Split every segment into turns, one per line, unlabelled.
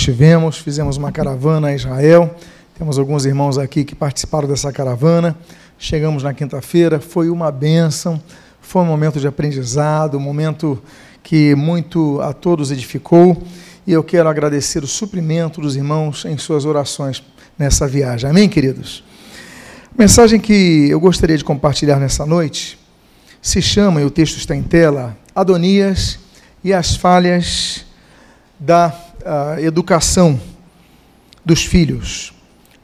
Estivemos, fizemos uma caravana a Israel. Temos alguns irmãos aqui que participaram dessa caravana. Chegamos na quinta-feira, foi uma bênção, foi um momento de aprendizado, um momento que muito a todos edificou. E eu quero agradecer o suprimento dos irmãos em suas orações nessa viagem. Amém, queridos? A mensagem que eu gostaria de compartilhar nessa noite se chama, e o texto está em tela, Adonias e as falhas da uh, educação dos filhos.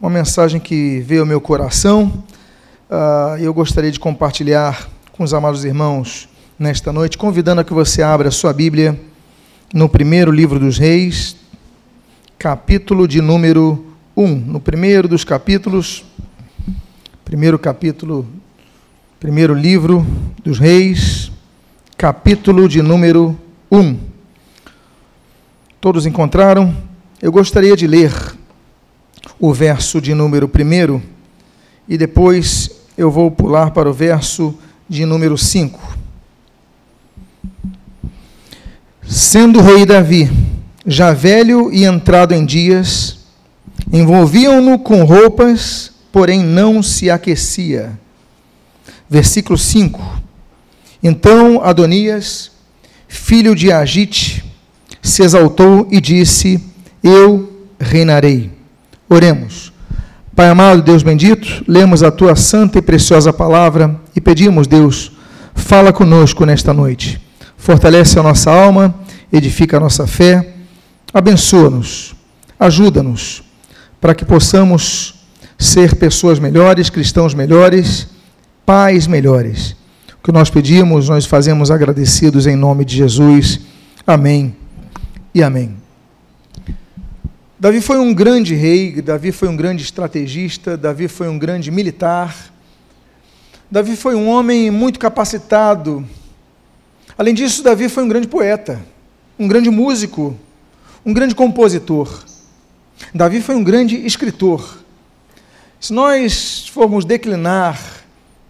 Uma mensagem que veio ao meu coração uh, eu gostaria de compartilhar com os amados irmãos nesta noite, convidando a que você abra a sua Bíblia no primeiro livro dos Reis, capítulo de número 1. No primeiro dos capítulos, primeiro capítulo, primeiro livro dos Reis, capítulo de número 1. Todos encontraram? Eu gostaria de ler o verso de número 1 e depois eu vou pular para o verso de número 5. Sendo o rei Davi já velho e entrado em dias, envolviam-no com roupas, porém não se aquecia. Versículo 5. Então Adonias, filho de Agite, se exaltou e disse: Eu reinarei. Oremos. Pai amado, Deus bendito, lemos a tua santa e preciosa palavra e pedimos, Deus, fala conosco nesta noite. Fortalece a nossa alma, edifica a nossa fé, abençoa-nos, ajuda-nos, para que possamos ser pessoas melhores, cristãos melhores, pais melhores. O que nós pedimos, nós fazemos agradecidos em nome de Jesus. Amém e amém. Davi foi um grande rei, Davi foi um grande estrategista, Davi foi um grande militar. Davi foi um homem muito capacitado. Além disso, Davi foi um grande poeta, um grande músico, um grande compositor. Davi foi um grande escritor. Se nós formos declinar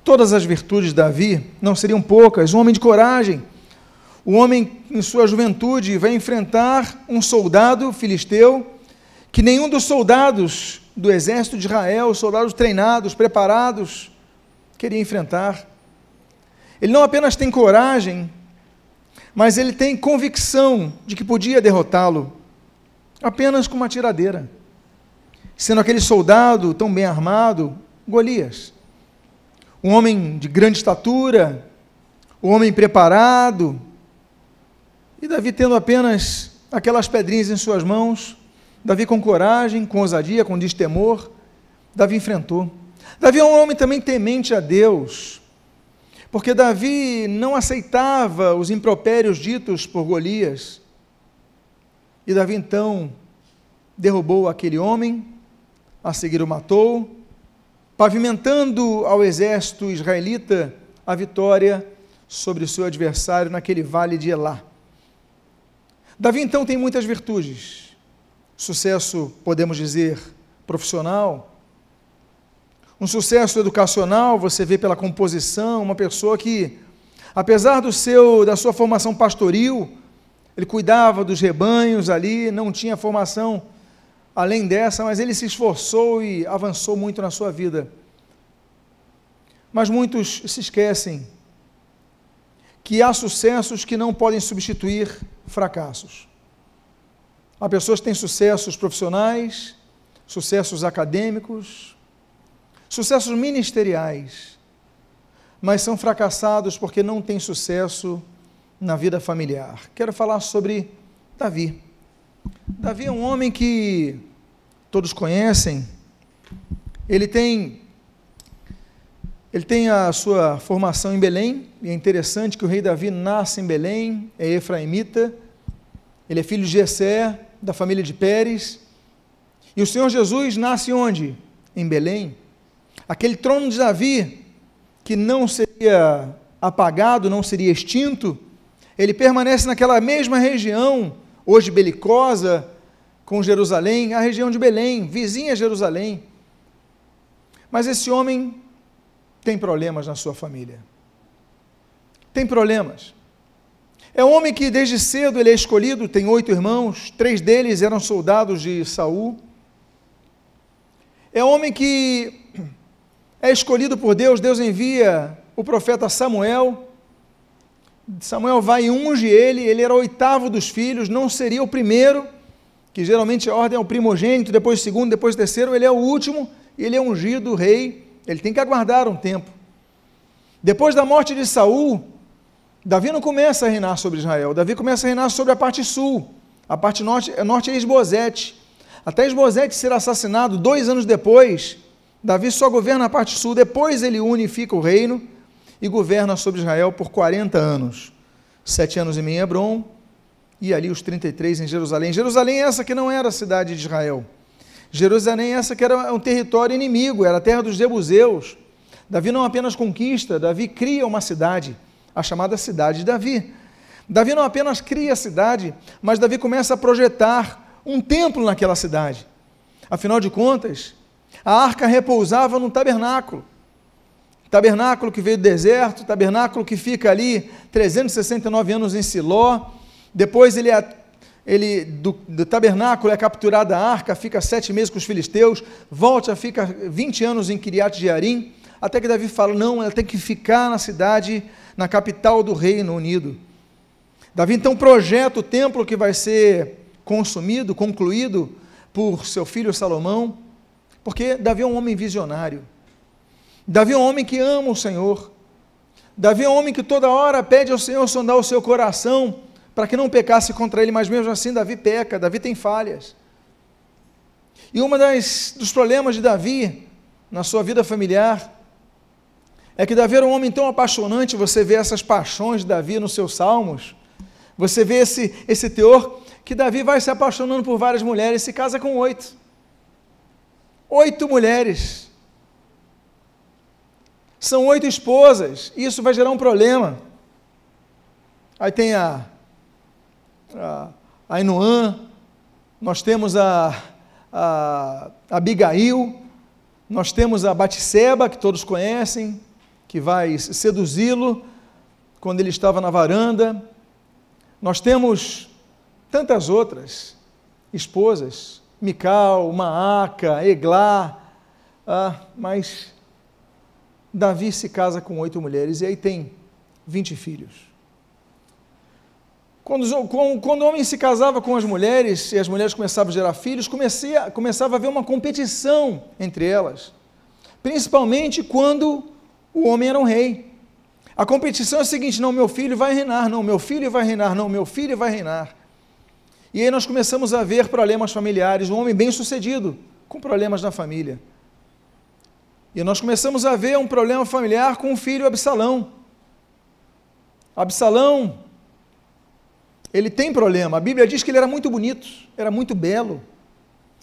todas as virtudes de Davi, não seriam poucas. Um homem de coragem. O homem, em sua juventude, vai enfrentar um soldado filisteu que nenhum dos soldados do exército de Israel, soldados treinados, preparados, queria enfrentar. Ele não apenas tem coragem, mas ele tem convicção de que podia derrotá-lo apenas com uma tiradeira. Sendo aquele soldado tão bem armado, Golias. Um homem de grande estatura, um homem preparado, e Davi tendo apenas aquelas pedrinhas em suas mãos, Davi, com coragem, com ousadia, com destemor, Davi enfrentou. Davi é um homem também temente a Deus, porque Davi não aceitava os impropérios ditos por Golias. E Davi então derrubou aquele homem, a seguir o matou, pavimentando ao exército israelita a vitória sobre o seu adversário naquele vale de Elá. Davi então tem muitas virtudes sucesso, podemos dizer, profissional, um sucesso educacional, você vê pela composição, uma pessoa que, apesar do seu da sua formação pastoril, ele cuidava dos rebanhos ali, não tinha formação além dessa, mas ele se esforçou e avançou muito na sua vida. Mas muitos se esquecem que há sucessos que não podem substituir fracassos. Há pessoas que têm sucessos profissionais, sucessos acadêmicos, sucessos ministeriais, mas são fracassados porque não têm sucesso na vida familiar. Quero falar sobre Davi. Davi é um homem que todos conhecem. Ele tem ele tem a sua formação em Belém, e é interessante que o rei Davi nasce em Belém, é efraimita. Ele é filho de Jessé, da família de Pérez. E o Senhor Jesus nasce onde? Em Belém. Aquele trono de Davi, que não seria apagado, não seria extinto, ele permanece naquela mesma região, hoje belicosa, com Jerusalém, a região de Belém, vizinha a Jerusalém. Mas esse homem tem problemas na sua família. Tem problemas. É um homem que desde cedo ele é escolhido, tem oito irmãos, três deles eram soldados de Saul. É um homem que é escolhido por Deus, Deus envia o profeta Samuel. Samuel vai e unge ele, ele era o oitavo dos filhos, não seria o primeiro, que geralmente a ordem é o primogênito, depois o segundo, depois o terceiro, ele é o último, ele é ungido rei, ele tem que aguardar um tempo. Depois da morte de Saul, Davi não começa a reinar sobre Israel, Davi começa a reinar sobre a parte sul, a parte norte, norte é Esbozete. Até Esbozete ser assassinado dois anos depois, Davi só governa a parte sul, depois ele unifica o reino e governa sobre Israel por 40 anos. Sete anos em Hebron e ali os 33 em Jerusalém. Jerusalém é essa que não era a cidade de Israel. Jerusalém é essa que era um território inimigo, era a terra dos Jebuseus. Davi não apenas conquista, Davi cria uma cidade, a chamada cidade de Davi. Davi não apenas cria a cidade, mas Davi começa a projetar um templo naquela cidade. Afinal de contas, a arca repousava no tabernáculo. Tabernáculo que veio do deserto, tabernáculo que fica ali 369 anos em Siló. Depois ele, é, ele do, do tabernáculo é capturada a arca, fica sete meses com os filisteus, volta, fica 20 anos em Kiriat Jearim, até que Davi fala: não, ela tem que ficar na cidade, na capital do Reino Unido. Davi então projeta o templo que vai ser consumido, concluído por seu filho Salomão, porque Davi é um homem visionário. Davi é um homem que ama o Senhor. Davi é um homem que toda hora pede ao Senhor sondar o seu coração para que não pecasse contra ele, mas mesmo assim Davi peca, Davi tem falhas. E das dos problemas de Davi na sua vida familiar é que Davi era um homem tão apaixonante, você vê essas paixões de Davi nos seus salmos. Você vê esse esse teor que Davi vai se apaixonando por várias mulheres, se casa com oito. Oito mulheres. São oito esposas, e isso vai gerar um problema. Aí tem a, a, a nós temos a, a, a Abigail, nós temos a Batseba, que todos conhecem, que vai seduzi-lo quando ele estava na varanda. Nós temos tantas outras esposas, Mical, Maaca, Eglá, ah, mas Davi se casa com oito mulheres e aí tem 20 filhos. Quando, quando, o homem se casava com as mulheres e as mulheres começavam a gerar filhos, comecei, começava a haver uma competição entre elas, principalmente quando o homem era um rei. A competição é a seguinte: não, meu filho vai reinar, não, meu filho vai reinar, não, meu filho vai reinar. E aí nós começamos a ver problemas familiares, um homem bem sucedido, com problemas na família. E nós começamos a ver um problema familiar com o filho Absalão. Absalão, ele tem problema. A Bíblia diz que ele era muito bonito, era muito belo.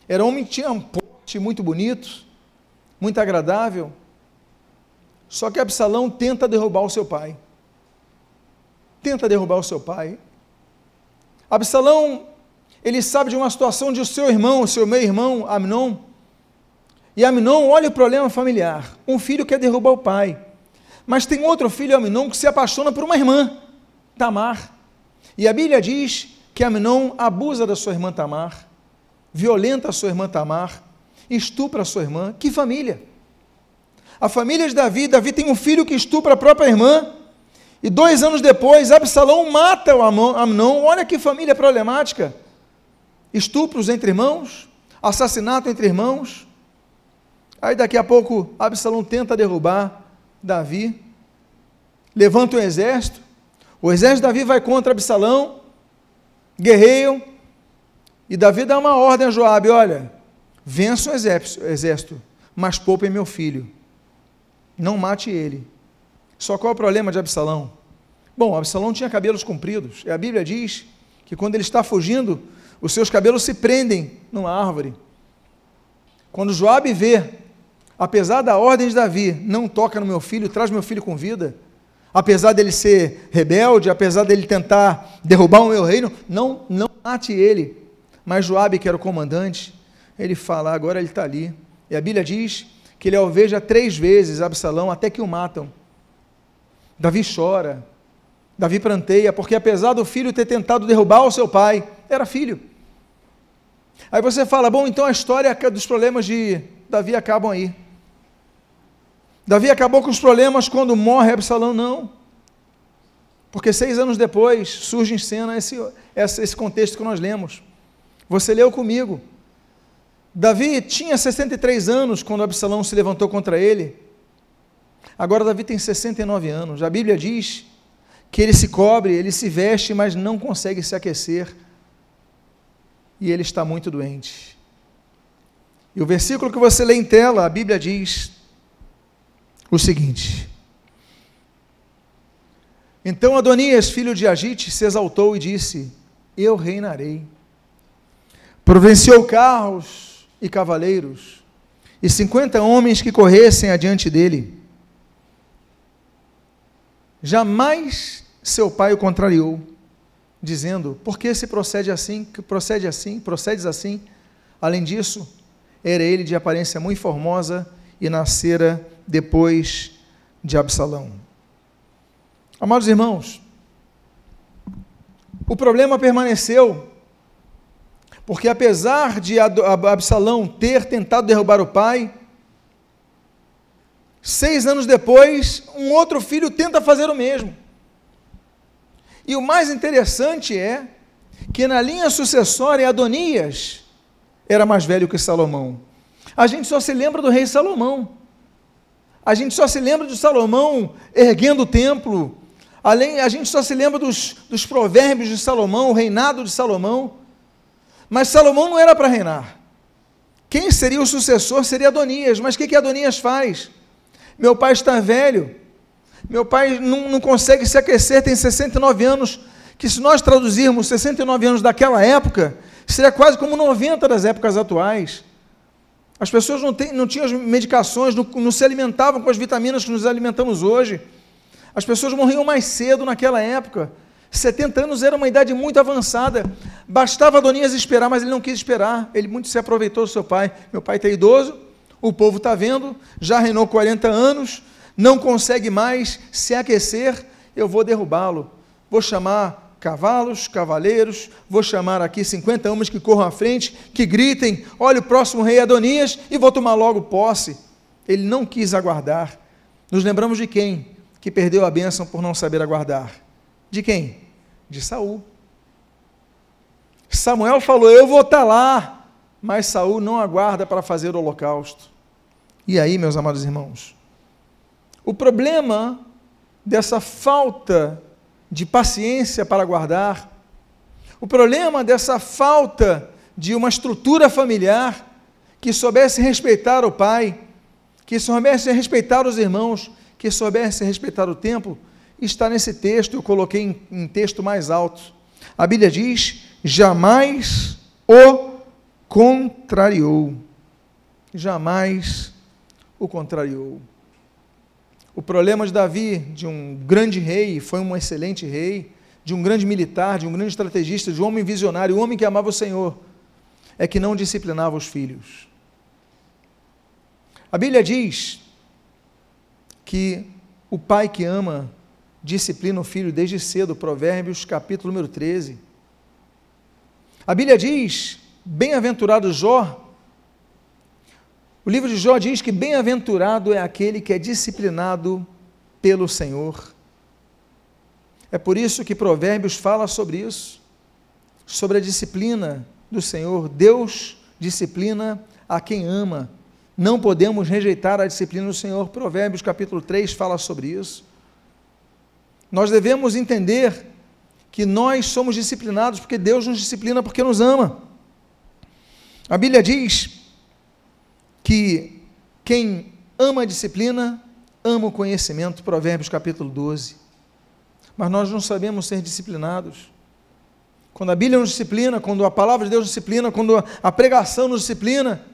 Era um homem que tinha um porte muito bonito, muito agradável. Só que Absalão tenta derrubar o seu pai. Tenta derrubar o seu pai. Absalão, ele sabe de uma situação o seu irmão, seu meio-irmão, Amnon, e Aminon olha o problema familiar. Um filho quer derrubar o pai. Mas tem outro filho, Aminon, que se apaixona por uma irmã, Tamar. E a Bíblia diz que Aminon abusa da sua irmã Tamar, violenta a sua irmã Tamar, estupra a sua irmã. Que família! A família de Davi, Davi tem um filho que estupra a própria irmã, e dois anos depois, Absalão mata o Amnon. Olha que família problemática. Estupros entre irmãos, assassinato entre irmãos. Aí daqui a pouco Absalão tenta derrubar Davi, levanta um exército, o exército de Davi vai contra Absalão, guerreiam, e Davi dá uma ordem a Joabe, olha, vença o exército, mas poupem meu filho, não mate ele. Só qual é o problema de Absalão? Bom, Absalão tinha cabelos compridos, e a Bíblia diz que quando ele está fugindo, os seus cabelos se prendem numa árvore. Quando Joabe vê apesar da ordem de Davi, não toca no meu filho, traz meu filho com vida, apesar dele ser rebelde, apesar dele tentar derrubar o meu reino, não, não mate ele. Mas Joabe, que era o comandante, ele fala, agora ele está ali. E a Bíblia diz que ele alveja três vezes Absalão até que o matam. Davi chora. Davi pranteia, porque apesar do filho ter tentado derrubar o seu pai, era filho. Aí você fala, bom, então a história dos problemas de Davi acabam aí. Davi acabou com os problemas quando morre Absalão? Não. Porque seis anos depois surge em cena esse, esse contexto que nós lemos. Você leu comigo. Davi tinha 63 anos quando Absalão se levantou contra ele. Agora Davi tem 69 anos. A Bíblia diz que ele se cobre, ele se veste, mas não consegue se aquecer. E ele está muito doente. E o versículo que você lê em tela, a Bíblia diz o seguinte: Então Adonias, filho de Agite, se exaltou e disse: Eu reinarei. Providenciou carros e cavaleiros, e cinquenta homens que corressem adiante dele. Jamais seu pai o contrariou, dizendo: Por que se procede assim? Que procede assim? Procedes assim? Além disso, era ele de aparência muito formosa e nascera depois de Absalão. Amados irmãos, o problema permaneceu, porque apesar de Absalão ter tentado derrubar o pai, seis anos depois, um outro filho tenta fazer o mesmo. E o mais interessante é que na linha sucessória, Adonias era mais velho que Salomão. A gente só se lembra do rei Salomão. A gente só se lembra de Salomão erguendo o templo. Além, a gente só se lembra dos, dos provérbios de Salomão, o reinado de Salomão. Mas Salomão não era para reinar. Quem seria o sucessor seria Adonias. Mas o que, que Adonias faz? Meu pai está velho. Meu pai não, não consegue se aquecer, tem 69 anos. Que se nós traduzirmos 69 anos daquela época, seria quase como 90 das épocas atuais. As pessoas não, tem, não tinham as medicações, não, não se alimentavam com as vitaminas que nos alimentamos hoje. As pessoas morriam mais cedo naquela época. 70 anos era uma idade muito avançada. Bastava Adonias esperar, mas ele não quis esperar. Ele muito se aproveitou do seu pai. Meu pai está idoso, o povo está vendo, já reinou 40 anos, não consegue mais se aquecer, eu vou derrubá-lo. Vou chamar cavalos, cavaleiros, vou chamar aqui 50 homens que corram à frente, que gritem: olha o próximo rei Adonias, e vou tomar logo posse. Ele não quis aguardar. Nos lembramos de quem? Que perdeu a bênção por não saber aguardar. De quem? De Saul. Samuel falou: Eu vou estar lá, mas Saul não aguarda para fazer o holocausto. E aí, meus amados irmãos, o problema dessa falta de paciência para guardar, o problema dessa falta de uma estrutura familiar que soubesse respeitar o pai, que soubesse respeitar os irmãos, que soubesse respeitar o templo, está nesse texto, eu coloquei em, em texto mais alto. A Bíblia diz: jamais o contrariou. Jamais o contrariou. O problema de Davi, de um grande rei, foi um excelente rei, de um grande militar, de um grande estrategista, de um homem visionário, um homem que amava o Senhor, é que não disciplinava os filhos. A Bíblia diz que o pai que ama disciplina o filho desde cedo, Provérbios capítulo número 13. A Bíblia diz: bem-aventurado Jó, o livro de Jó diz que bem-aventurado é aquele que é disciplinado pelo Senhor. É por isso que Provérbios fala sobre isso, sobre a disciplina do Senhor. Deus disciplina a quem ama. Não podemos rejeitar a disciplina do Senhor. Provérbios capítulo 3 fala sobre isso. Nós devemos entender que nós somos disciplinados porque Deus nos disciplina porque nos ama. A Bíblia diz que quem ama a disciplina, ama o conhecimento, Provérbios capítulo 12. Mas nós não sabemos ser disciplinados. Quando a Bíblia nos disciplina, quando a palavra de Deus nos disciplina, quando a pregação nos disciplina,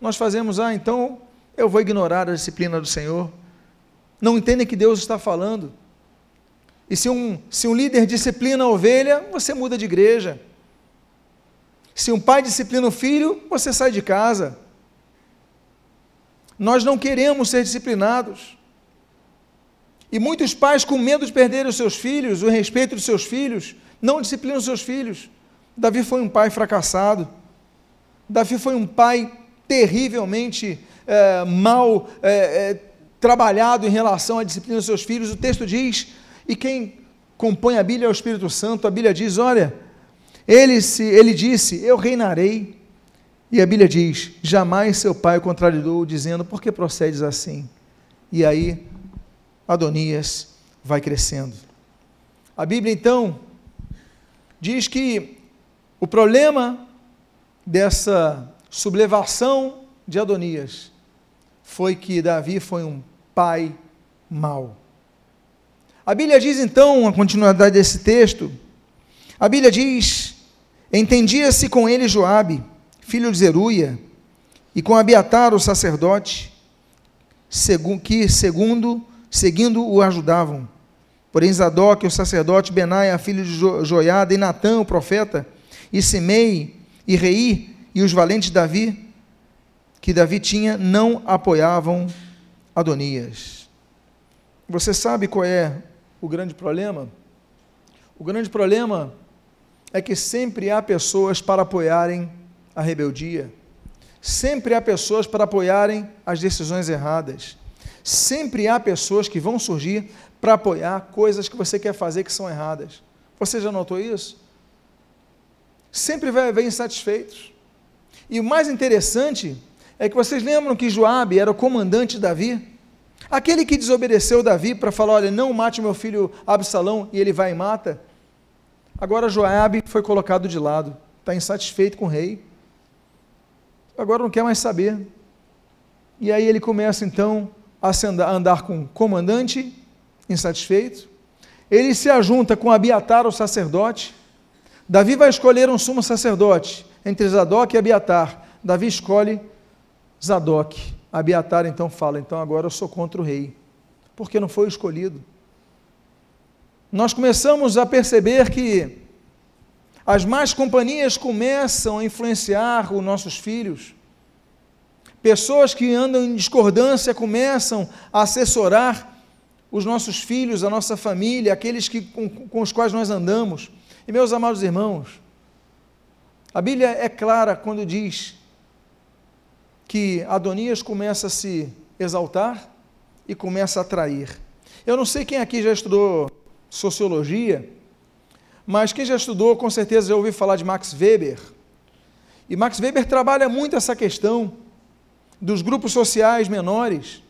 nós fazemos, ah, então eu vou ignorar a disciplina do Senhor. Não entendem que Deus está falando. E se um, se um líder disciplina a ovelha, você muda de igreja. Se um pai disciplina o filho, você sai de casa. Nós não queremos ser disciplinados. E muitos pais, com medo de perder os seus filhos, o respeito dos seus filhos, não disciplinam os seus filhos. Davi foi um pai fracassado. Davi foi um pai terrivelmente é, mal é, é, trabalhado em relação à disciplina dos seus filhos. O texto diz, e quem compõe a Bíblia é o Espírito Santo, a Bíblia diz: olha, ele, se, ele disse: Eu reinarei. E a Bíblia diz: Jamais seu pai o contrariou, dizendo: Por que procedes assim? E aí, Adonias vai crescendo. A Bíblia então diz que o problema dessa sublevação de Adonias foi que Davi foi um pai mau. A Bíblia diz então, a continuidade desse texto, a Bíblia diz: Entendia-se com ele Joabe, filho de Zeruia, e com Abiatar o sacerdote, que segundo seguindo o ajudavam. Porém Zadok, o sacerdote, Benaia, filho de Joiada, e Natã, o profeta, e Simei, e Rei, e os valentes Davi, que Davi tinha, não apoiavam Adonias. Você sabe qual é o grande problema? O grande problema é que sempre há pessoas para apoiarem a rebeldia, sempre há pessoas para apoiarem as decisões erradas, sempre há pessoas que vão surgir para apoiar coisas que você quer fazer que são erradas. Você já notou isso? Sempre vai haver insatisfeitos. E o mais interessante é que vocês lembram que Joabe era o comandante de Davi? Aquele que desobedeceu Davi para falar, olha, não mate meu filho Absalão, e ele vai e mata. Agora Joabe foi colocado de lado, está insatisfeito com o rei. Agora não quer mais saber. E aí ele começa então a andar com o comandante, insatisfeito. Ele se ajunta com Abiatar, o sacerdote. Davi vai escolher um sumo sacerdote entre Zadok e Abiatar. Davi escolhe Zadok. Abiatar então fala: então agora eu sou contra o rei, porque não foi escolhido nós começamos a perceber que as más companhias começam a influenciar os nossos filhos. Pessoas que andam em discordância começam a assessorar os nossos filhos, a nossa família, aqueles que, com, com os quais nós andamos. E meus amados irmãos, a Bíblia é clara quando diz que Adonias começa a se exaltar e começa a atrair. Eu não sei quem aqui já estudou sociologia, mas quem já estudou, com certeza já ouviu falar de Max Weber. E Max Weber trabalha muito essa questão dos grupos sociais menores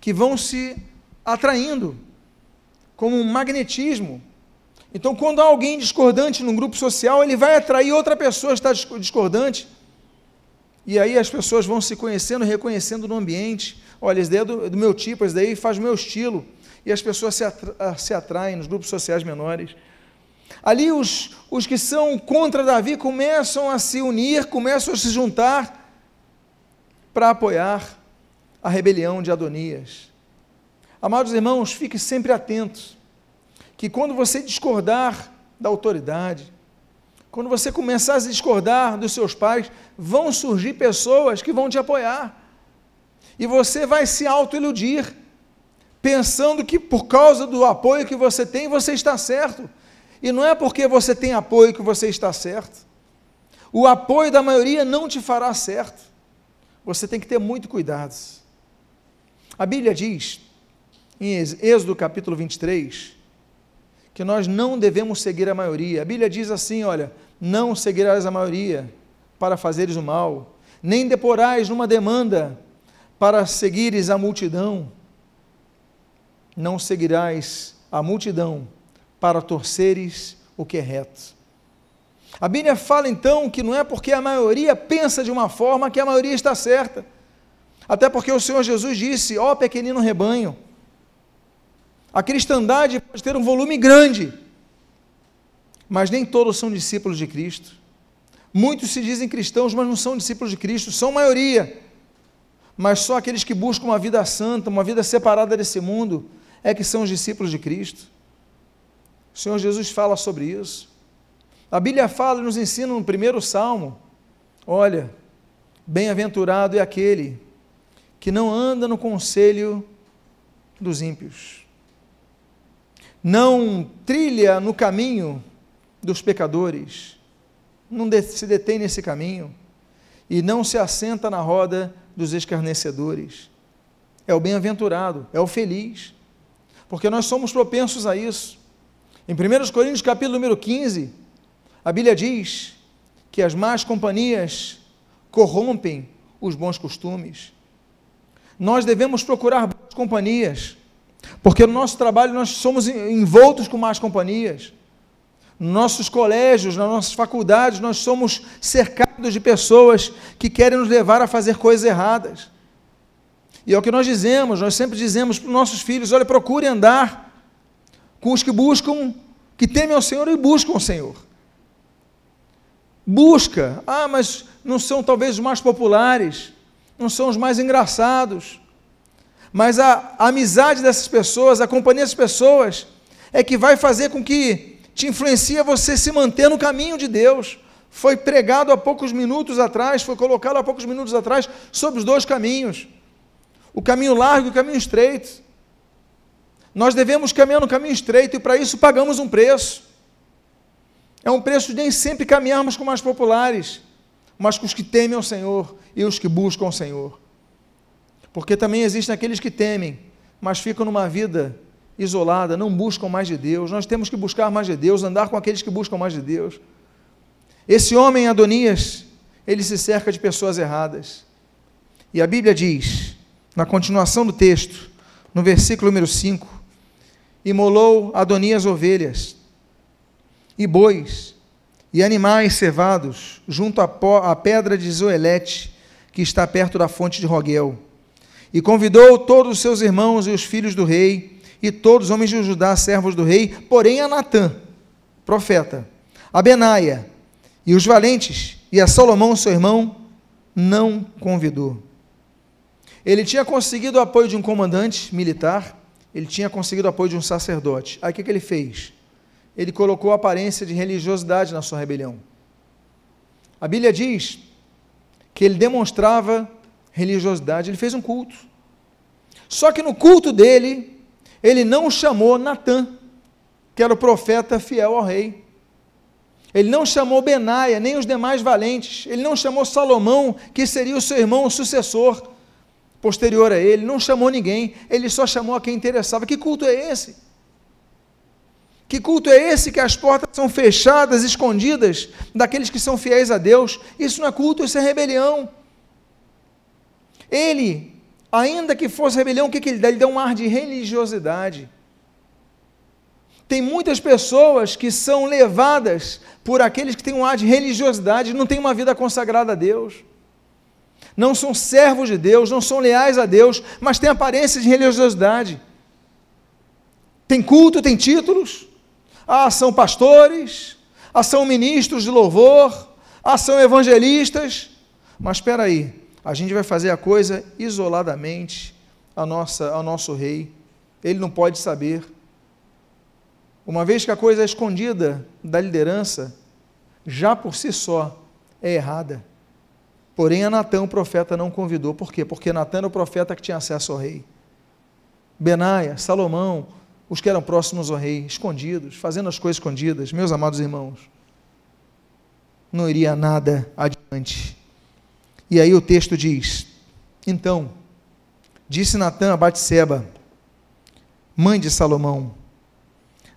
que vão se atraindo como um magnetismo. Então, quando há alguém discordante num grupo social, ele vai atrair outra pessoa que está discordante. E aí as pessoas vão se conhecendo, reconhecendo no ambiente. Olha, esse daí é do, do meu tipo, esse daí faz o meu estilo e as pessoas se, atra se atraem nos grupos sociais menores. Ali os, os que são contra Davi começam a se unir, começam a se juntar para apoiar a rebelião de Adonias. Amados irmãos, fique sempre atentos, que quando você discordar da autoridade, quando você começar a discordar dos seus pais, vão surgir pessoas que vão te apoiar. E você vai se autoiludir pensando que por causa do apoio que você tem, você está certo. E não é porque você tem apoio que você está certo. O apoio da maioria não te fará certo. Você tem que ter muito cuidado. A Bíblia diz, em Êxodo capítulo 23, que nós não devemos seguir a maioria. A Bíblia diz assim: olha, não seguirás a maioria para fazeres o mal, nem deporais numa demanda para seguires a multidão não seguirás a multidão para torceres o que é reto. A Bíblia fala então que não é porque a maioria pensa de uma forma que a maioria está certa. Até porque o Senhor Jesus disse: Ó oh, pequenino rebanho, a cristandade pode ter um volume grande, mas nem todos são discípulos de Cristo. Muitos se dizem cristãos, mas não são discípulos de Cristo, são maioria. Mas só aqueles que buscam uma vida santa, uma vida separada desse mundo, é que são os discípulos de Cristo. O Senhor Jesus fala sobre isso. A Bíblia fala e nos ensina no primeiro salmo: olha, bem-aventurado é aquele que não anda no conselho dos ímpios, não trilha no caminho dos pecadores, não se detém nesse caminho e não se assenta na roda dos escarnecedores. É o bem-aventurado, é o feliz, porque nós somos propensos a isso. Em 1 Coríntios, capítulo número 15, a Bíblia diz que as más companhias corrompem os bons costumes. Nós devemos procurar boas companhias, porque no nosso trabalho nós somos envoltos com más companhias. Nos nossos colégios, nas nossas faculdades, nós somos cercados de pessoas que querem nos levar a fazer coisas erradas. E é o que nós dizemos, nós sempre dizemos para os nossos filhos: olha, procure andar com os que buscam, que temem ao Senhor e buscam o Senhor. Busca, ah, mas não são talvez os mais populares, não são os mais engraçados, mas a, amizade dessas pessoas, a companhia dessas pessoas, é que vai fazer com que te influencia você se manter no caminho de Deus. Foi pregado há poucos minutos atrás, foi colocado há poucos minutos atrás sobre os dois caminhos: o caminho largo e o caminho estreito. Nós devemos caminhar no caminho estreito e para isso pagamos um preço. É um preço de nem sempre caminharmos com mais populares, mas com os que temem ao Senhor e os que buscam o Senhor. Porque também existem aqueles que temem, mas ficam numa vida isolada, não buscam mais de Deus. Nós temos que buscar mais de Deus, andar com aqueles que buscam mais de Deus. Esse homem, Adonias, ele se cerca de pessoas erradas. E a Bíblia diz, na continuação do texto, no versículo número 5, imolou Adonias ovelhas e bois e animais cevados junto à, pedra de Zoelete, que está perto da fonte de Roguel. E convidou todos os seus irmãos e os filhos do rei, e todos os homens de Judá, servos do rei, porém a Natã, profeta, a Benaia, e os valentes, e a Salomão, seu irmão, não convidou. Ele tinha conseguido o apoio de um comandante militar, ele tinha conseguido o apoio de um sacerdote. Aí o que, que ele fez? Ele colocou a aparência de religiosidade na sua rebelião. A Bíblia diz que ele demonstrava religiosidade, ele fez um culto. Só que no culto dele, ele não chamou Natã, que era o profeta fiel ao rei. Ele não chamou Benaia, nem os demais valentes. Ele não chamou Salomão, que seria o seu irmão, o sucessor posterior a ele. Não chamou ninguém. Ele só chamou a quem interessava. Que culto é esse? Que culto é esse que as portas são fechadas, escondidas daqueles que são fiéis a Deus? Isso não é culto, isso é rebelião. Ele, ainda que fosse rebelião, o que, que ele dá? Ele dá um ar de religiosidade. Tem muitas pessoas que são levadas por aqueles que têm um ar de religiosidade, não têm uma vida consagrada a Deus. Não são servos de Deus, não são leais a Deus, mas têm aparência de religiosidade. Tem culto, tem títulos. Ah, são pastores, ah, são ministros de louvor, ah, são evangelistas. Mas espera aí, a gente vai fazer a coisa isoladamente a nossa, ao nosso rei. Ele não pode saber. Uma vez que a coisa é escondida da liderança, já por si só é errada. Porém, a Natan, o profeta, não convidou. Por quê? Porque Natan era o profeta que tinha acesso ao rei. Benaia, Salomão, os que eram próximos ao rei, escondidos, fazendo as coisas escondidas, meus amados irmãos, não iria nada adiante. E aí o texto diz: Então, disse Natã a Batseba, mãe de Salomão,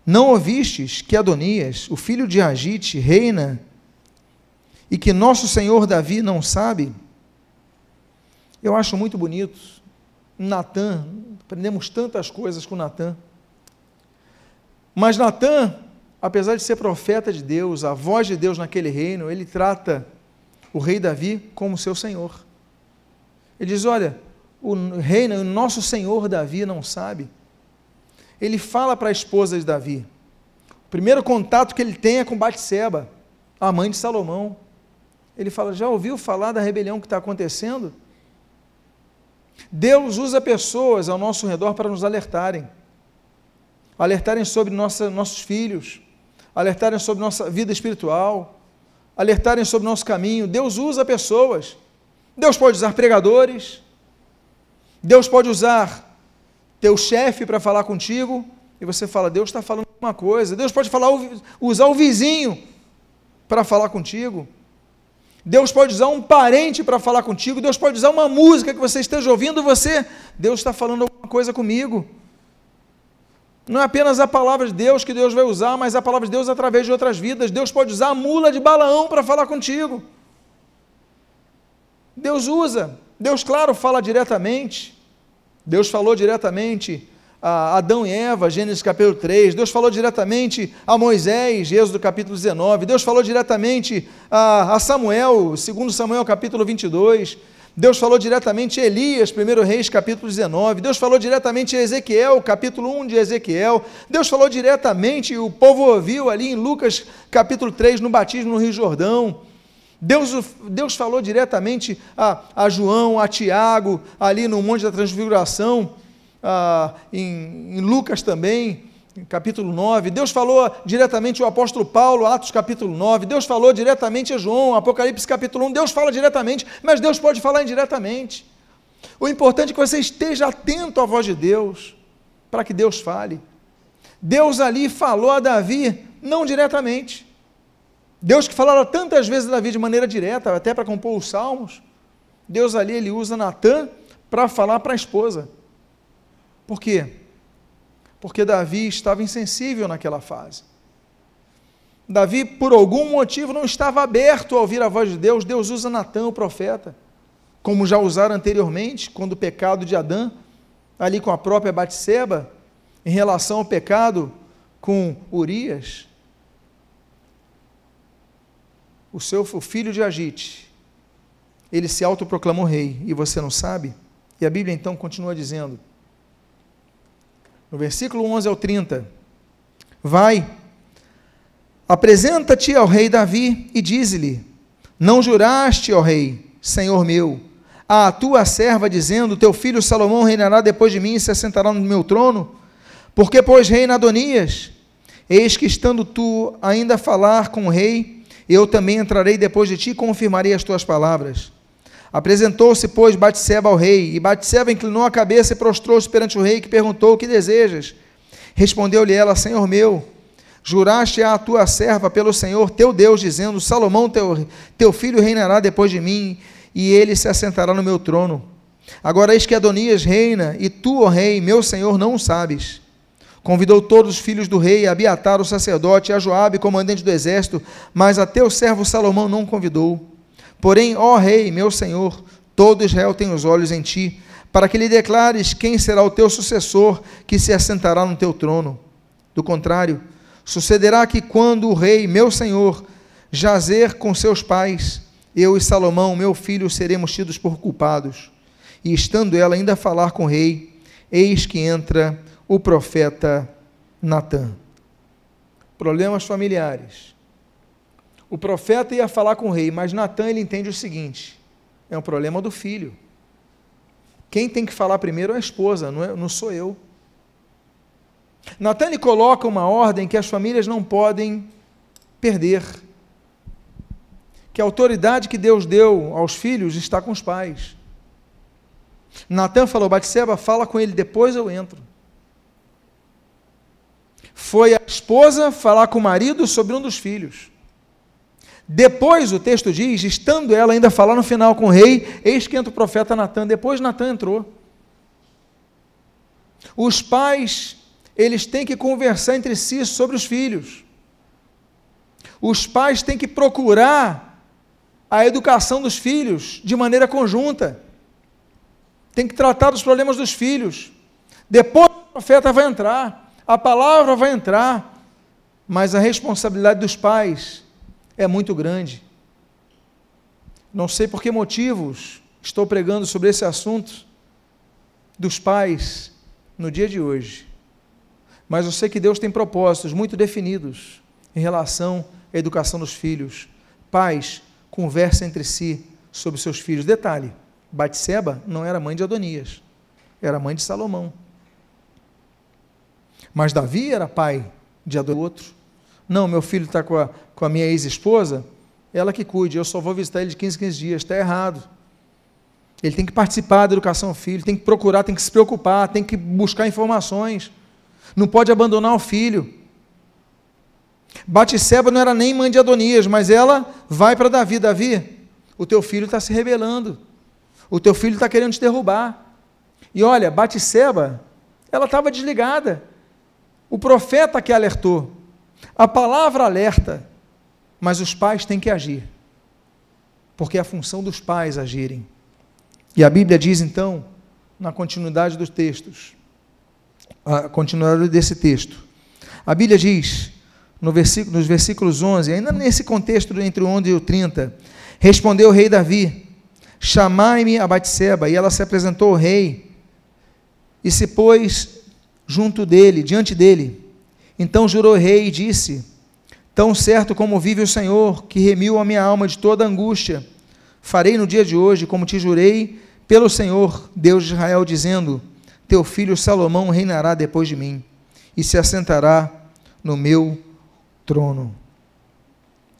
não ouvistes que Adonias, o filho de Agite, reina e que nosso senhor Davi não sabe? Eu acho muito bonito. Natã, aprendemos tantas coisas com Natã. Mas Natã, apesar de ser profeta de Deus, a voz de Deus naquele reino, ele trata o rei Davi como seu senhor. Ele diz: Olha, o reino, o nosso senhor Davi não sabe. Ele fala para a esposa de Davi. O primeiro contato que ele tem é com Batseba, a mãe de Salomão. Ele fala: Já ouviu falar da rebelião que está acontecendo? Deus usa pessoas ao nosso redor para nos alertarem. Alertarem sobre nossa, nossos filhos, alertarem sobre nossa vida espiritual, alertarem sobre o nosso caminho. Deus usa pessoas. Deus pode usar pregadores. Deus pode usar teu chefe para falar contigo. e você fala, Deus está falando uma coisa. Deus pode falar, usar o vizinho para falar contigo. Deus pode usar um parente para falar contigo. Deus pode usar uma música que você esteja ouvindo você, Deus está falando alguma coisa comigo. Não é apenas a palavra de Deus que Deus vai usar, mas a palavra de Deus através de outras vidas. Deus pode usar a mula de Balaão para falar contigo. Deus usa. Deus, claro, fala diretamente. Deus falou diretamente a Adão e Eva, Gênesis capítulo 3. Deus falou diretamente a Moisés, Êxodo capítulo 19. Deus falou diretamente a, a Samuel, segundo Samuel capítulo 22. Deus falou diretamente a Elias, 1 Reis, capítulo 19. Deus falou diretamente a Ezequiel, capítulo 1 de Ezequiel. Deus falou diretamente, o povo ouviu ali em Lucas, capítulo 3, no batismo no Rio Jordão. Deus, Deus falou diretamente a, a João, a Tiago, ali no Monte da Transfiguração, a, em, em Lucas também capítulo 9, Deus falou diretamente ao apóstolo Paulo, Atos capítulo 9, Deus falou diretamente a João, Apocalipse capítulo 1, Deus fala diretamente, mas Deus pode falar indiretamente. O importante é que você esteja atento à voz de Deus, para que Deus fale. Deus ali falou a Davi, não diretamente. Deus que falava tantas vezes a Davi de maneira direta, até para compor os salmos, Deus ali ele usa Natan para falar para a esposa. Por quê? Porque Davi estava insensível naquela fase. Davi, por algum motivo, não estava aberto a ouvir a voz de Deus. Deus usa Natã, o profeta, como já usaram anteriormente, quando o pecado de Adão, ali com a própria Batseba, em relação ao pecado com Urias, o seu o filho de Agite, ele se autoproclamou rei, e você não sabe? E a Bíblia então continua dizendo: no versículo 11 ao 30. Vai, apresenta-te ao rei Davi e dize-lhe: Não juraste, ó rei, senhor meu, à tua serva, dizendo: Teu filho Salomão reinará depois de mim e se assentará no meu trono? Porque, pois, reina Adonias? Eis que, estando tu ainda a falar com o rei, eu também entrarei depois de ti e confirmarei as tuas palavras. Apresentou-se, pois, Batseba ao rei, e Batseba inclinou a cabeça e prostrou-se perante o rei, que perguntou: O que desejas? Respondeu-lhe ela: Senhor meu, juraste a tua serva pelo Senhor teu Deus, dizendo: Salomão, teu, teu filho, reinará depois de mim, e ele se assentará no meu trono. Agora eis que Adonias reina, e tu, ó rei, meu senhor, não o sabes. Convidou todos os filhos do rei, Abiatar, o sacerdote, a Joabe, comandante do exército, mas a teu servo Salomão não convidou. Porém, ó Rei, meu Senhor, todo Israel tem os olhos em ti, para que lhe declares quem será o teu sucessor que se assentará no teu trono. Do contrário, sucederá que quando o Rei, meu Senhor, jazer com seus pais, eu e Salomão, meu filho, seremos tidos por culpados. E estando ela ainda a falar com o rei, eis que entra o profeta Natã. Problemas familiares o profeta ia falar com o rei, mas Natan ele entende o seguinte: é um problema do filho. Quem tem que falar primeiro é a esposa, não, é, não sou eu. Natan ele coloca uma ordem que as famílias não podem perder. Que a autoridade que Deus deu aos filhos está com os pais. Natan falou: Batseba, fala com ele, depois eu entro. Foi a esposa falar com o marido sobre um dos filhos. Depois o texto diz, estando ela ainda falar no final com o rei, eis que entra o profeta Natan. Depois Natan entrou. Os pais, eles têm que conversar entre si sobre os filhos. Os pais têm que procurar a educação dos filhos de maneira conjunta. Tem que tratar dos problemas dos filhos. Depois o profeta vai entrar, a palavra vai entrar, mas a responsabilidade dos pais é muito grande. Não sei por que motivos estou pregando sobre esse assunto dos pais no dia de hoje. Mas eu sei que Deus tem propósitos muito definidos em relação à educação dos filhos. Pais, conversem entre si sobre seus filhos. Detalhe: Batseba não era mãe de Adonias, era mãe de Salomão. Mas Davi era pai de outro. Não, meu filho está com a, com a minha ex-esposa, ela que cuide, eu só vou visitar ele de 15 em 15 dias. Está errado. Ele tem que participar da educação do filho, tem que procurar, tem que se preocupar, tem que buscar informações. não pode abandonar o filho. Batisseba não era nem mãe de Adonias, mas ela vai para Davi: Davi, o teu filho está se rebelando, o teu filho está querendo te derrubar. E olha, Batisseba, ela estava desligada. O profeta que alertou, a palavra alerta, mas os pais têm que agir, porque é a função dos pais agirem. E a Bíblia diz então, na continuidade dos textos, a continuidade desse texto, a Bíblia diz, no versículo, nos versículos 11, ainda nesse contexto entre o 11 e o 30, respondeu o rei Davi: Chamai-me a Batseba, e ela se apresentou ao rei e se pôs junto dele, diante dele. Então jurou o rei e disse: Tão certo como vive o Senhor, que remiu a minha alma de toda angústia, farei no dia de hoje, como te jurei pelo Senhor, Deus de Israel, dizendo: Teu filho Salomão reinará depois de mim, e se assentará no meu trono.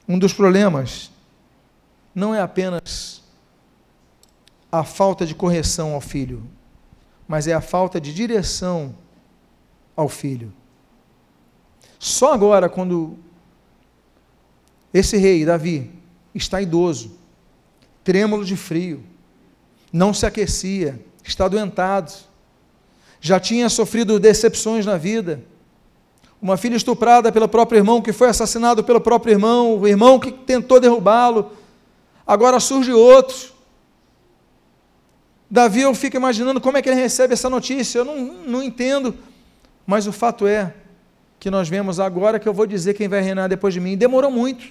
Um dos problemas não é apenas a falta de correção ao filho, mas é a falta de direção ao filho. Só agora, quando esse rei, Davi, está idoso, trêmulo de frio, não se aquecia, está doentado, já tinha sofrido decepções na vida, uma filha estuprada pelo próprio irmão, que foi assassinado pelo próprio irmão, o irmão que tentou derrubá-lo, agora surge outro. Davi, eu fico imaginando como é que ele recebe essa notícia, eu não, não entendo, mas o fato é que nós vemos agora que eu vou dizer quem vai reinar depois de mim. Demorou muito.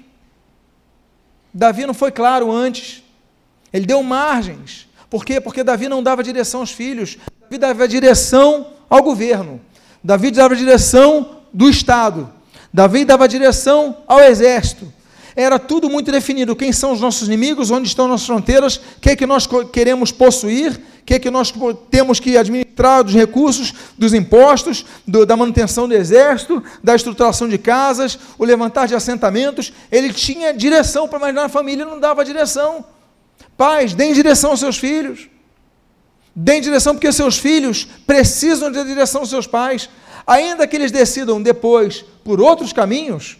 Davi não foi claro antes, ele deu margens. Por quê? Porque Davi não dava direção aos filhos, Davi dava direção ao governo, Davi dava direção do Estado. Davi dava direção ao exército. Era tudo muito definido. Quem são os nossos inimigos? Onde estão nossas fronteiras? O que é que nós queremos possuir? O que é que nós temos que administrar dos recursos, dos impostos, do, da manutenção do exército, da estruturação de casas, o levantar de assentamentos? Ele tinha direção, mas na família não dava direção. Pais, deem direção aos seus filhos. Deem direção porque seus filhos precisam de direção aos seus pais ainda que eles decidam depois por outros caminhos,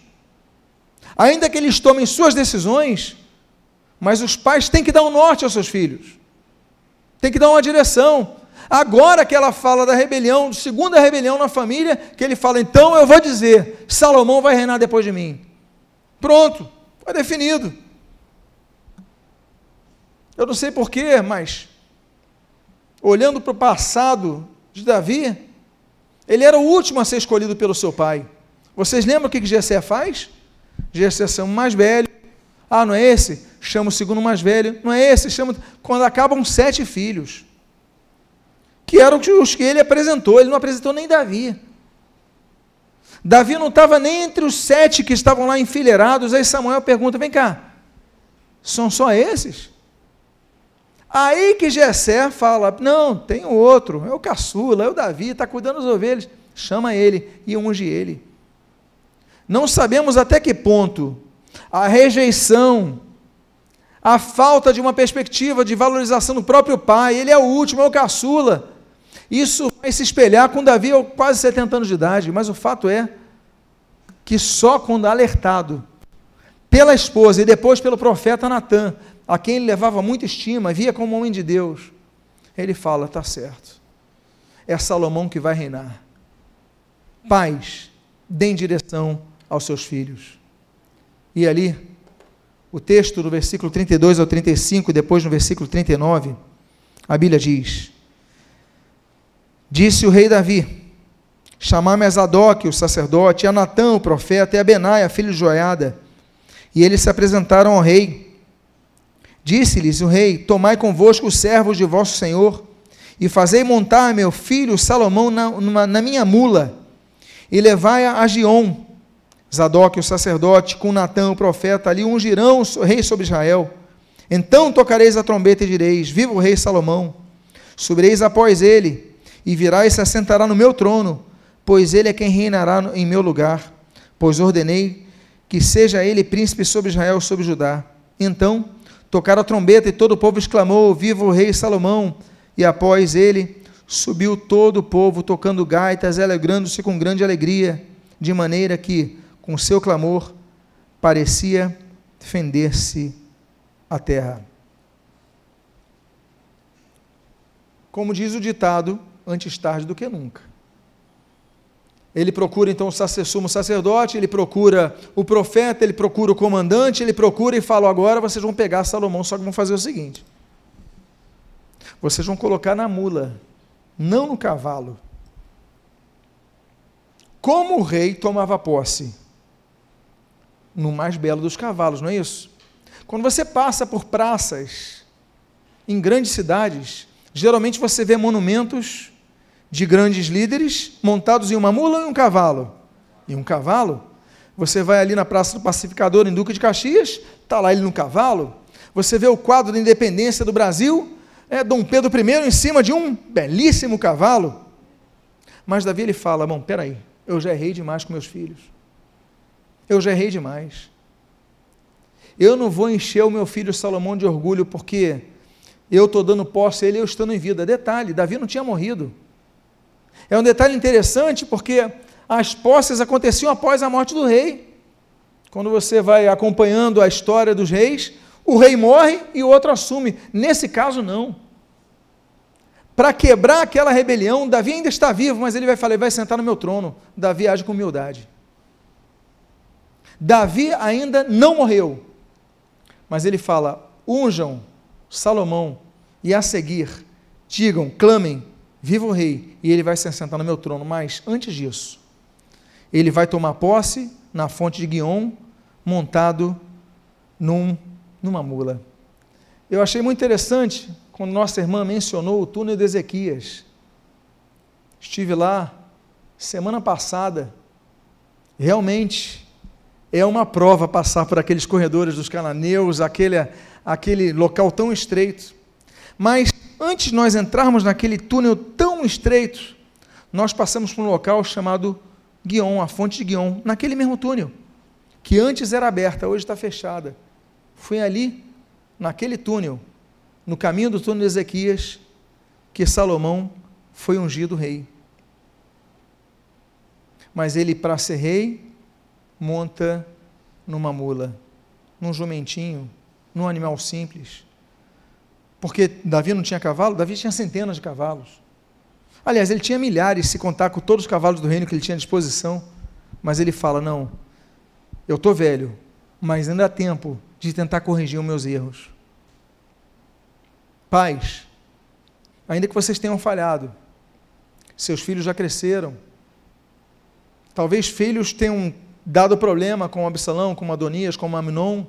ainda que eles tomem suas decisões, mas os pais têm que dar um norte aos seus filhos, têm que dar uma direção. Agora que ela fala da rebelião, segunda rebelião na família, que ele fala, então eu vou dizer, Salomão vai reinar depois de mim. Pronto, foi definido. Eu não sei porquê, mas olhando para o passado de Davi, ele era o último a ser escolhido pelo seu pai. Vocês lembram o que Jessé faz? Jessé chama o mais velho. Ah, não é esse? Chama o segundo mais velho. Não é esse? Chama. Quando acabam sete filhos. Que eram os que ele apresentou. Ele não apresentou nem Davi. Davi não estava nem entre os sete que estavam lá enfileirados. Aí Samuel pergunta: vem cá, são só esses? Aí que Jessé fala: não, tem outro, é o caçula, é o Davi, está cuidando das ovelhas. Chama ele e unge ele. Não sabemos até que ponto a rejeição, a falta de uma perspectiva de valorização do próprio pai, ele é o último, é o caçula. Isso vai se espelhar com Davi aos quase 70 anos de idade, mas o fato é que só quando alertado pela esposa e depois pelo profeta Natan, a quem ele levava muita estima, via como homem de Deus, ele fala: está certo, é Salomão que vai reinar. Pais, deem direção aos seus filhos. E ali, o texto do versículo 32 ao 35, e depois no versículo 39, a Bíblia diz: Disse o rei Davi: Chamar-me a Zadok, o sacerdote, a Natã, o profeta, e a Benaia, filho de Joiada. E eles se apresentaram ao rei. Disse-lhes o rei: Tomai convosco os servos de vosso senhor, e fazei montar meu filho Salomão na, numa, na minha mula, e levai-a a Gion. Zadok, o sacerdote, com Natã, o profeta, ali ungirão o rei sobre Israel. Então tocareis a trombeta e direis: Viva o rei Salomão! Subireis após ele, e virá e se assentará no meu trono, pois ele é quem reinará em meu lugar, pois ordenei que seja ele príncipe sobre Israel, sobre Judá. Então Tocaram a trombeta e todo o povo exclamou: Viva o rei Salomão! E após ele subiu todo o povo tocando gaitas, alegrando-se com grande alegria, de maneira que, com seu clamor, parecia fender-se a terra. Como diz o ditado, antes tarde do que nunca. Ele procura então o sumo sacerdote, ele procura o profeta, ele procura o comandante, ele procura e fala: agora vocês vão pegar Salomão, só que vão fazer o seguinte: vocês vão colocar na mula, não no cavalo. Como o rei tomava posse? No mais belo dos cavalos, não é isso? Quando você passa por praças em grandes cidades, Geralmente você vê monumentos de grandes líderes montados em uma mula em um cavalo. Em um cavalo. Você vai ali na Praça do Pacificador, em Duque de Caxias, está lá ele no cavalo. Você vê o quadro da independência do Brasil, é Dom Pedro I em cima de um belíssimo cavalo. Mas Davi ele fala: Bom, peraí, eu já errei demais com meus filhos. Eu já errei demais. Eu não vou encher o meu filho Salomão de orgulho, porque eu estou dando posse a ele, eu estando em vida. Detalhe, Davi não tinha morrido. É um detalhe interessante porque as posses aconteciam após a morte do rei. Quando você vai acompanhando a história dos reis, o rei morre e o outro assume. Nesse caso, não. Para quebrar aquela rebelião, Davi ainda está vivo, mas ele vai falar, ele vai sentar no meu trono. Davi age com humildade. Davi ainda não morreu, mas ele fala: unjam Salomão, e a seguir, digam, clamem, viva o rei, e ele vai se assentar no meu trono. Mas, antes disso, ele vai tomar posse na fonte de Guion, montado num, numa mula. Eu achei muito interessante quando nossa irmã mencionou o túnel de Ezequias. Estive lá semana passada. Realmente é uma prova passar por aqueles corredores dos cananeus, aquele aquele local tão estreito. Mas antes de nós entrarmos naquele túnel tão estreito, nós passamos por um local chamado Guion, a fonte de Guion, naquele mesmo túnel, que antes era aberta, hoje está fechada. Foi ali, naquele túnel, no caminho do túnel de Ezequias, que Salomão foi ungido rei. Mas ele, para ser rei, monta numa mula, num jumentinho, num animal simples. Porque Davi não tinha cavalo, Davi tinha centenas de cavalos. Aliás, ele tinha milhares, se contar com todos os cavalos do reino que ele tinha à disposição. Mas ele fala: Não, eu estou velho, mas ainda há tempo de tentar corrigir os meus erros. Pais, ainda que vocês tenham falhado, seus filhos já cresceram. Talvez filhos tenham dado problema com Absalão, com Adonias, com Amnon.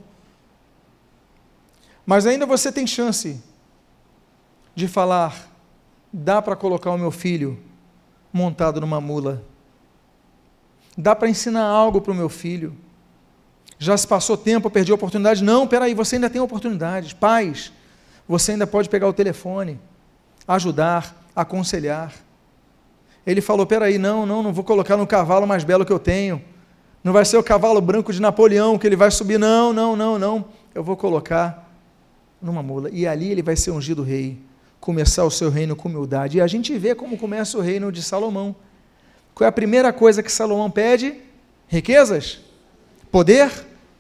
Mas ainda você tem chance de falar: dá para colocar o meu filho montado numa mula. Dá para ensinar algo para o meu filho. Já se passou tempo, eu perdi a oportunidade. Não, peraí, você ainda tem oportunidades. Pais, você ainda pode pegar o telefone, ajudar, aconselhar. Ele falou: peraí, não, não, não vou colocar no cavalo mais belo que eu tenho. Não vai ser o cavalo branco de Napoleão que ele vai subir. Não, não, não, não. Eu vou colocar numa mula. E ali ele vai ser ungido rei, começar o seu reino com humildade. E a gente vê como começa o reino de Salomão. Qual é a primeira coisa que Salomão pede? Riquezas? Poder?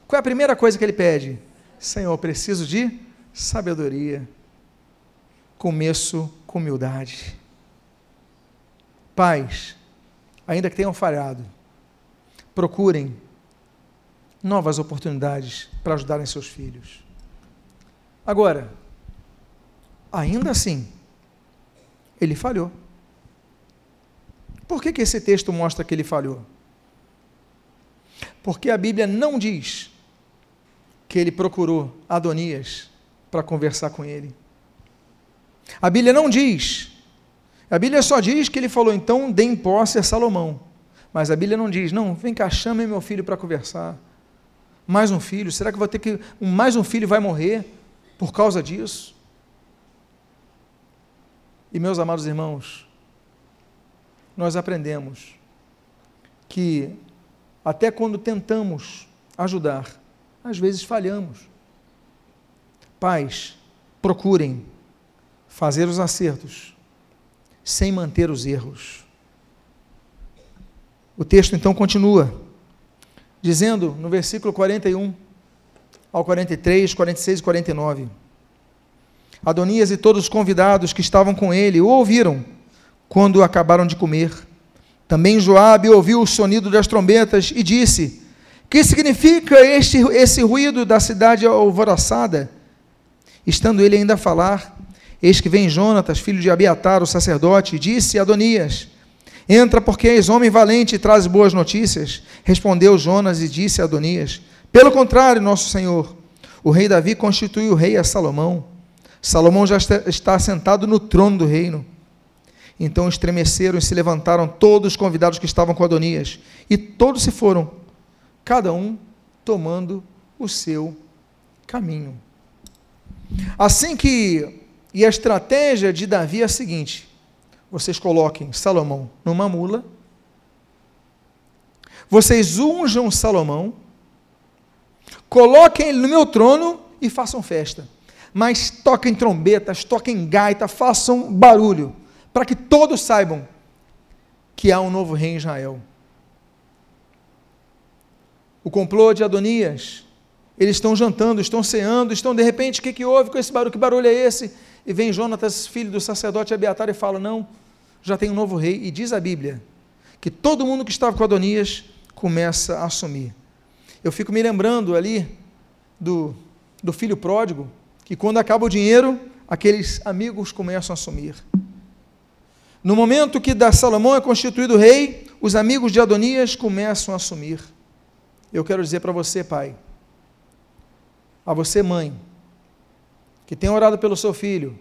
Qual é a primeira coisa que ele pede? Senhor, preciso de sabedoria. Começo com humildade. Pais, ainda que tenham falhado, procurem novas oportunidades para ajudarem seus filhos. Agora, ainda assim, ele falhou. Por que, que esse texto mostra que ele falhou? Porque a Bíblia não diz que ele procurou Adonias para conversar com ele. A Bíblia não diz. A Bíblia só diz que ele falou, então deem posse a Salomão. Mas a Bíblia não diz, não, vem cá, chame meu filho para conversar. Mais um filho, será que vou ter que. Mais um filho vai morrer? por causa disso. E meus amados irmãos, nós aprendemos que até quando tentamos ajudar, às vezes falhamos. Pais, procurem fazer os acertos, sem manter os erros. O texto então continua, dizendo no versículo 41 ao 43, 46 e 49. Adonias e todos os convidados que estavam com ele o ouviram quando acabaram de comer. Também Joabe ouviu o sonido das trombetas e disse: Que significa este, esse ruído da cidade alvoroçada? Estando ele ainda a falar, eis que vem Jonatas, filho de Abiatar, o sacerdote, e disse a Adonias: Entra, porque és homem valente e traz boas notícias. Respondeu Jonas e disse a Adonias: Pelo contrário, nosso senhor, o rei Davi constituiu o rei a Salomão. Salomão já está sentado no trono do reino. Então estremeceram e se levantaram todos os convidados que estavam com Adonias, e todos se foram, cada um tomando o seu caminho. Assim que, e a estratégia de Davi é a seguinte: vocês coloquem Salomão numa mula, vocês unjam Salomão, coloquem ele no meu trono e façam festa. Mas toquem trombetas, toquem gaita, façam barulho para que todos saibam que há um novo rei em Israel. O complô de Adonias, eles estão jantando, estão ceando, estão de repente, o que, que houve com esse barulho? Que barulho é esse? E vem Jonatas, filho do sacerdote Abiatar, e fala: Não, já tem um novo rei. E diz a Bíblia que todo mundo que estava com Adonias começa a assumir. Eu fico me lembrando ali do, do filho pródigo, que quando acaba o dinheiro, aqueles amigos começam a assumir. No momento que da Salomão é constituído rei, os amigos de Adonias começam a assumir. Eu quero dizer para você, pai, a você, mãe, que tem orado pelo seu filho,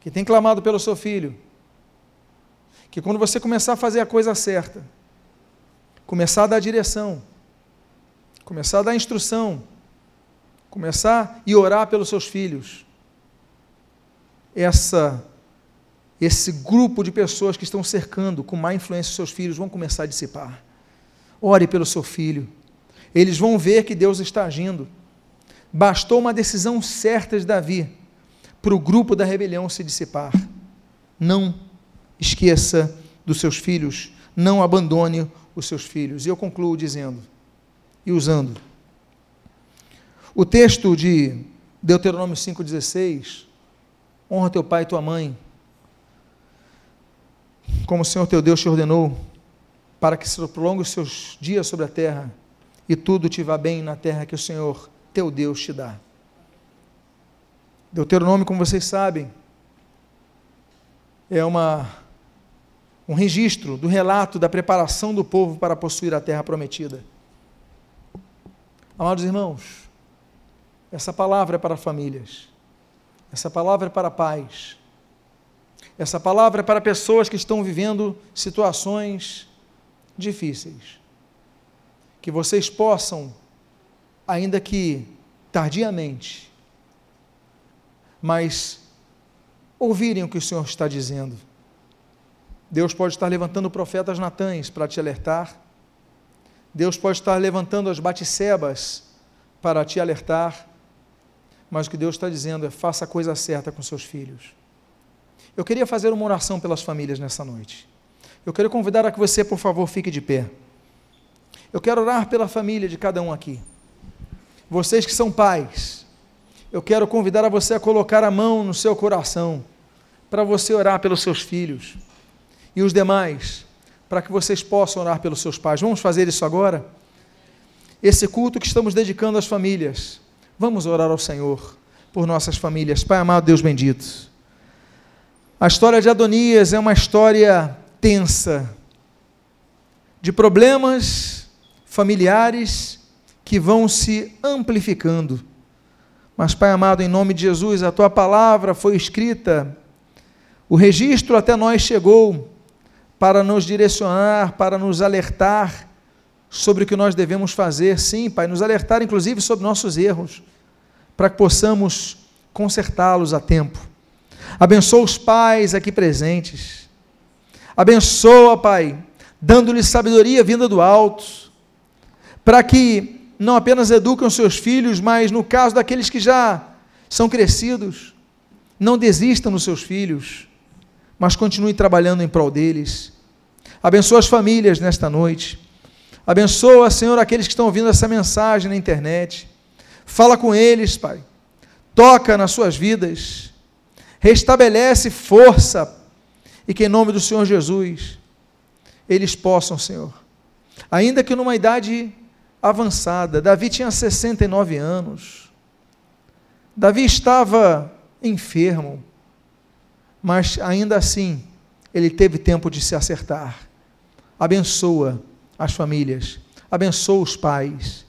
que tem clamado pelo seu filho, que quando você começar a fazer a coisa certa, começar a dar direção, começar a dar instrução, começar e orar pelos seus filhos, essa esse grupo de pessoas que estão cercando com má influência os seus filhos vão começar a dissipar. Ore pelo seu filho. Eles vão ver que Deus está agindo. Bastou uma decisão certa de Davi para o grupo da rebelião se dissipar. Não esqueça dos seus filhos, não abandone os seus filhos. E eu concluo dizendo e usando o texto de Deuteronômio 5,16: honra teu pai e tua mãe como o Senhor teu Deus te ordenou, para que se prolongue os seus dias sobre a terra e tudo te vá bem na terra que o Senhor teu Deus te dá. Deuteronômio, como vocês sabem, é uma, um registro do relato da preparação do povo para possuir a terra prometida. Amados irmãos, essa palavra é para famílias, essa palavra é para pais, essa palavra é para pessoas que estão vivendo situações difíceis. Que vocês possam, ainda que tardiamente, mas ouvirem o que o Senhor está dizendo. Deus pode estar levantando profetas natães para te alertar. Deus pode estar levantando as batissebas para te alertar. Mas o que Deus está dizendo é: faça a coisa certa com seus filhos. Eu queria fazer uma oração pelas famílias nessa noite. Eu quero convidar a que você, por favor, fique de pé. Eu quero orar pela família de cada um aqui. Vocês que são pais, eu quero convidar a você a colocar a mão no seu coração para você orar pelos seus filhos. E os demais, para que vocês possam orar pelos seus pais. Vamos fazer isso agora? Esse culto que estamos dedicando às famílias. Vamos orar ao Senhor por nossas famílias. Pai amado, Deus bendito. A história de Adonias é uma história tensa, de problemas familiares que vão se amplificando. Mas, Pai amado, em nome de Jesus, a tua palavra foi escrita, o registro até nós chegou para nos direcionar, para nos alertar sobre o que nós devemos fazer, sim, Pai, nos alertar inclusive sobre nossos erros, para que possamos consertá-los a tempo. Abençoa os pais aqui presentes. Abençoa, Pai, dando-lhes sabedoria vinda do alto, para que não apenas eduquem seus filhos, mas no caso daqueles que já são crescidos, não desistam dos seus filhos, mas continue trabalhando em prol deles. Abençoa as famílias nesta noite. Abençoa, Senhor, aqueles que estão ouvindo essa mensagem na internet. Fala com eles, Pai. Toca nas suas vidas. Restabelece força. E que em nome do Senhor Jesus, eles possam, Senhor, ainda que numa idade avançada, Davi tinha 69 anos. Davi estava enfermo, mas ainda assim ele teve tempo de se acertar. Abençoa as famílias, abençoa os pais,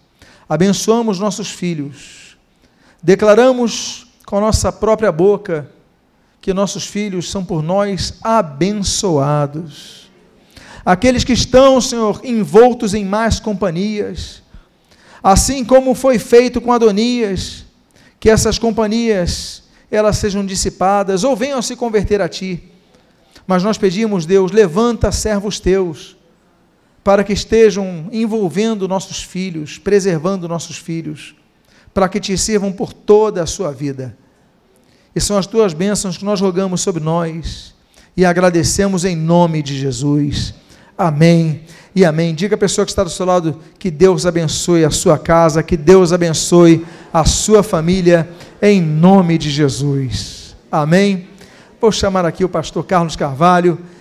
abençoamos nossos filhos, declaramos com a nossa própria boca que nossos filhos são por nós abençoados. Aqueles que estão, Senhor, envoltos em más companhias, assim como foi feito com Adonias, que essas companhias elas sejam dissipadas ou venham se converter a ti. Mas nós pedimos, Deus, levanta servos teus para que estejam envolvendo nossos filhos, preservando nossos filhos, para que te sirvam por toda a sua vida. E são as tuas bênçãos que nós rogamos sobre nós e agradecemos em nome de Jesus. Amém e amém. Diga a pessoa que está do seu lado que Deus abençoe a sua casa, que Deus abençoe a sua família, em nome de Jesus. Amém. Vou chamar aqui o pastor Carlos Carvalho